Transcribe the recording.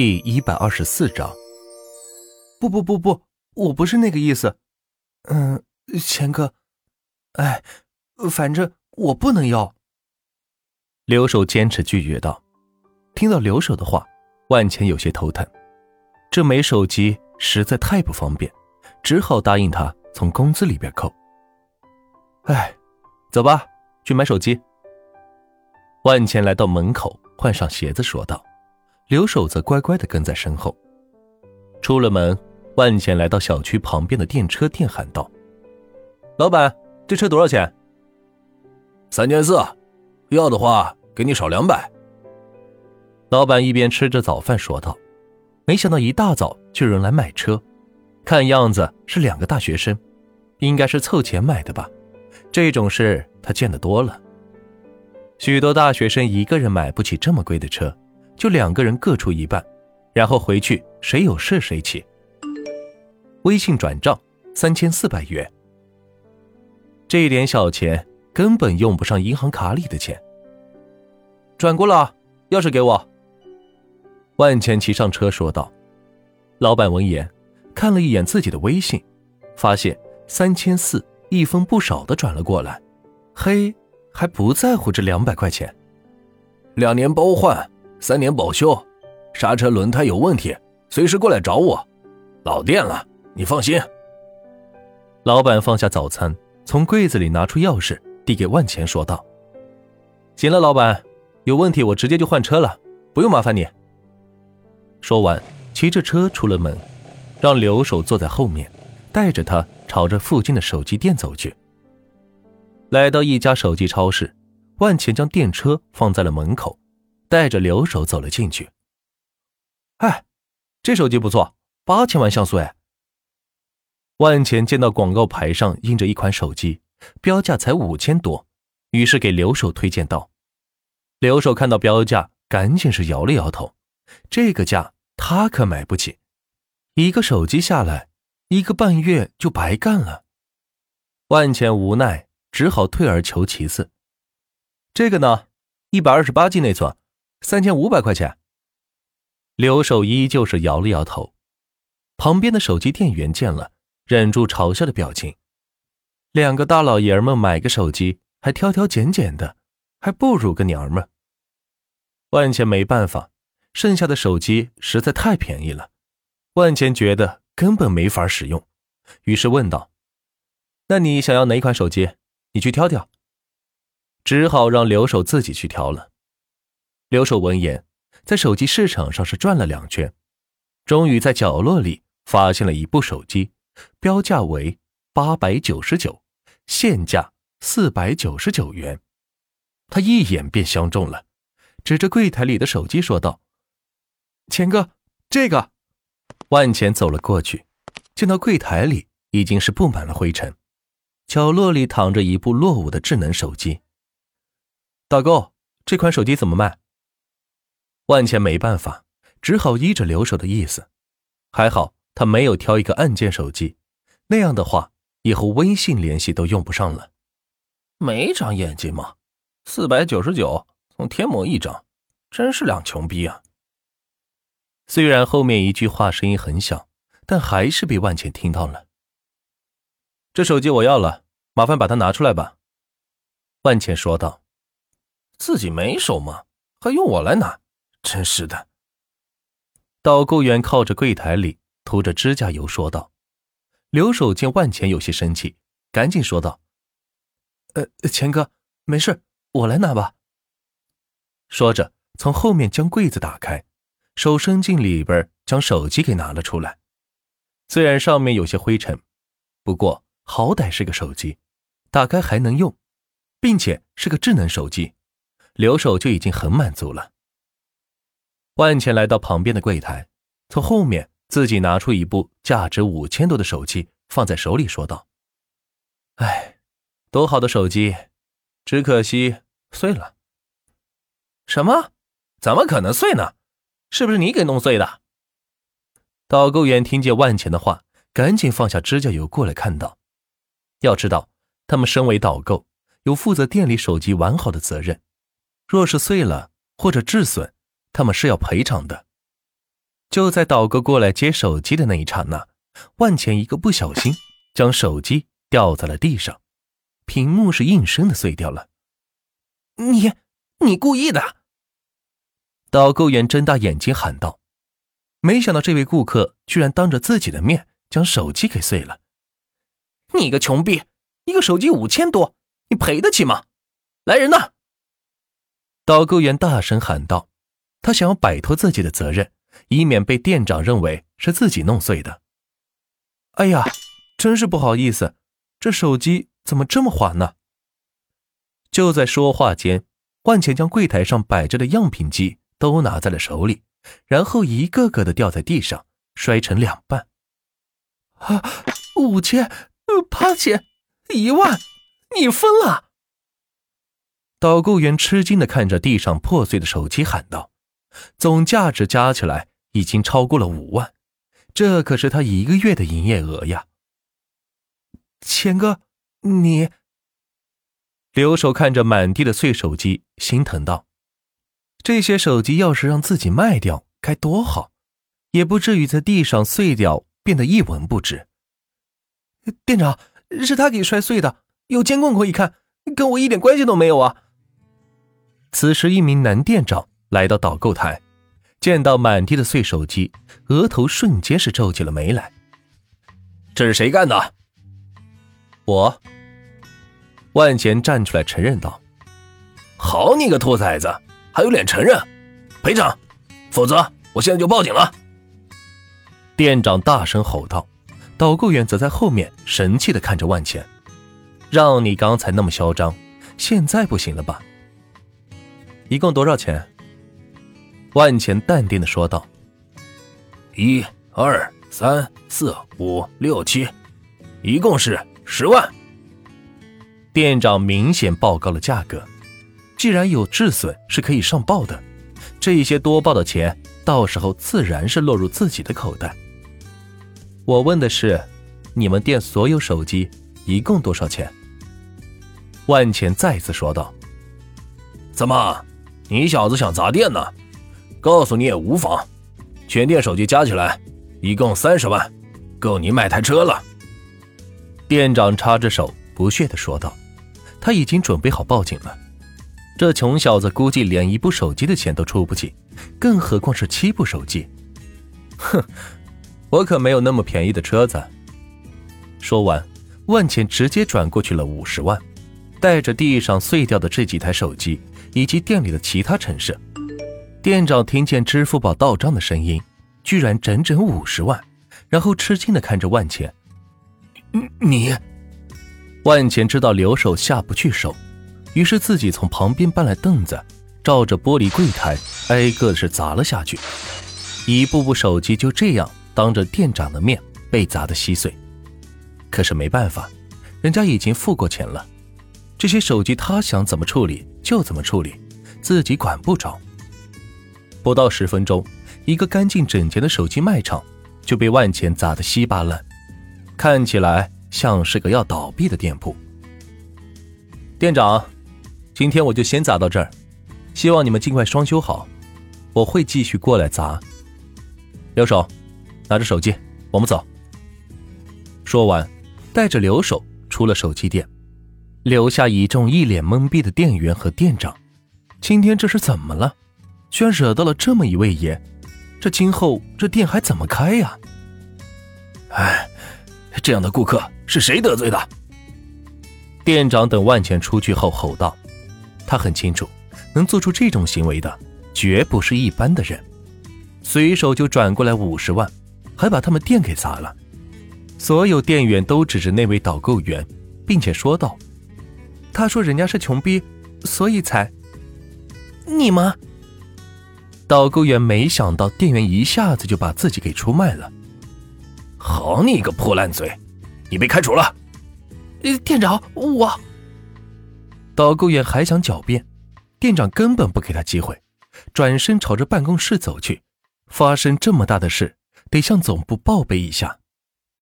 第一百二十四章。不不不不，我不是那个意思。嗯，钱哥，哎，反正我不能要。刘守坚持拒绝道。听到刘守的话，万钱有些头疼。这没手机实在太不方便，只好答应他从工资里边扣。哎，走吧，去买手机。万钱来到门口，换上鞋子，说道。刘守则乖乖的跟在身后。出了门，万钱来到小区旁边的电车店，喊道：“老板，这车多少钱？”“三千四，要的话给你少两百。”老板一边吃着早饭说道。没想到一大早就有人来买车，看样子是两个大学生，应该是凑钱买的吧。这种事他见得多了。许多大学生一个人买不起这么贵的车。就两个人各出一半，然后回去谁有事谁骑。微信转账三千四百元，这一点小钱根本用不上银行卡里的钱。转过了，钥匙给我。万钱骑上车说道。老板闻言，看了一眼自己的微信，发现三千四一分不少的转了过来。嘿，还不在乎这两百块钱？两年包换。三年保修，刹车轮胎有问题，随时过来找我。老店了，你放心。老板放下早餐，从柜子里拿出钥匙，递给万钱，说道：“行了，老板，有问题我直接就换车了，不用麻烦你。”说完，骑着车出了门，让刘守坐在后面，带着他朝着附近的手机店走去。来到一家手机超市，万钱将电车放在了门口。带着留守走了进去。哎，这手机不错，八千万像素哎。万钱见到广告牌上印着一款手机，标价才五千多，于是给留守推荐道。留守看到标价，赶紧是摇了摇头，这个价他可买不起。一个手机下来，一个半月就白干了。万钱无奈，只好退而求其次。这个呢，一百二十八 G 内存。三千五百块钱。刘守依旧是摇了摇头。旁边的手机店员见了，忍住嘲笑的表情。两个大老爷们买个手机还挑挑拣拣的，还不如个娘们。万钱没办法，剩下的手机实在太便宜了，万钱觉得根本没法使用，于是问道：“那你想要哪款手机？你去挑挑。”只好让刘守自己去挑了。刘守闻言，在手机市场上是转了两圈，终于在角落里发现了一部手机，标价为八百九十九，现价四百九十九元。他一眼便相中了，指着柜台里的手机说道：“钱哥，这个。”万钱走了过去，见到柜台里已经是布满了灰尘，角落里躺着一部落伍的智能手机。导购，这款手机怎么卖？万茜没办法，只好依着留守的意思。还好他没有挑一个按键手机，那样的话以后微信联系都用不上了。没长眼睛吗？四百九十九，从天魔一张，真是两穷逼啊！虽然后面一句话声音很小，但还是被万茜听到了。这手机我要了，麻烦把它拿出来吧。万茜说道：“自己没手吗？还用我来拿？”真是的。导购员靠着柜台里涂着指甲油说道：“刘守见万钱有些生气，赶紧说道：‘呃，钱哥，没事，我来拿吧。’说着，从后面将柜子打开，手伸进里边，将手机给拿了出来。虽然上面有些灰尘，不过好歹是个手机，打开还能用，并且是个智能手机，刘守就已经很满足了。”万钱来到旁边的柜台，从后面自己拿出一部价值五千多的手机，放在手里说道：“哎，多好的手机，只可惜碎了。”“什么？怎么可能碎呢？是不是你给弄碎的？”导购员听见万钱的话，赶紧放下指甲油过来看到。要知道，他们身为导购，有负责店里手机完好的责任，若是碎了或者致损。他们是要赔偿的。就在导购过来接手机的那一刹那，万钱一个不小心将手机掉在了地上，屏幕是应声的碎掉了。你，你故意的！导购员睁大眼睛喊道：“没想到这位顾客居然当着自己的面将手机给碎了！你个穷逼，一个手机五千多，你赔得起吗？来人呐！”导购员大声喊道：“他想要摆脱自己的责任，以免被店长认为是自己弄碎的。”哎呀，真是不好意思，这手机怎么这么滑呢？就在说话间，万钱将柜台上摆着的样品机都拿在了手里，然后一个个的掉在地上，摔成两半。啊，五千，八千，一万，你疯了！导购员吃惊的看着地上破碎的手机，喊道：“总价值加起来已经超过了五万，这可是他一个月的营业额呀！”钱哥，你……留守看着满地的碎手机，心疼道：“这些手机要是让自己卖掉，该多好，也不至于在地上碎掉，变得一文不值。”店长，是他给摔碎的，有监控可以看，跟我一点关系都没有啊！此时，一名男店长来到导购台，见到满地的碎手机，额头瞬间是皱起了眉来。这是谁干的？我。万钱站出来承认道：“好你个兔崽子，还有脸承认？赔偿，否则我现在就报警了！”店长大声吼道。导购员则在后面神气的看着万钱：“让你刚才那么嚣张，现在不行了吧？”一共多少钱？万钱淡定的说道：“一、二、三、四、五、六、七，一共是十万。”店长明显报高了价格。既然有质损是可以上报的，这些多报的钱，到时候自然是落入自己的口袋。我问的是，你们店所有手机一共多少钱？万钱再次说道：“怎么？”你小子想砸店呢？告诉你也无妨，全店手机加起来一共三十万，够你买台车了。店长插着手，不屑地说道：“他已经准备好报警了。这穷小子估计连一部手机的钱都出不起，更何况是七部手机。哼，我可没有那么便宜的车子。”说完，万钱直接转过去了五十万，带着地上碎掉的这几台手机。以及店里的其他陈设，店长听见支付宝到账的声音，居然整整五十万，然后吃惊的看着万钱。你，万钱知道留守下不去手，于是自己从旁边搬来凳子，照着玻璃柜台挨个是砸了下去，一部部手机就这样当着店长的面被砸得稀碎。可是没办法，人家已经付过钱了。这些手机他想怎么处理就怎么处理，自己管不着。不到十分钟，一个干净整洁的手机卖场就被万钱砸得稀巴烂，看起来像是个要倒闭的店铺。店长，今天我就先砸到这儿，希望你们尽快装修好，我会继续过来砸。留守，拿着手机，我们走。说完，带着留守出了手机店。留下一众一脸懵逼的店员和店长，今天这是怎么了？居然惹到了这么一位爷，这今后这店还怎么开呀？哎，这样的顾客是谁得罪的？店长等万钱出去后吼道：“他很清楚，能做出这种行为的绝不是一般的人，随手就转过来五十万，还把他们店给砸了。”所有店员都指着那位导购员，并且说道。他说：“人家是穷逼，所以才……你吗？”导购员没想到店员一下子就把自己给出卖了。好你个破烂嘴，你被开除了。店长，我……导购员还想狡辩，店长根本不给他机会，转身朝着办公室走去。发生这么大的事，得向总部报备一下。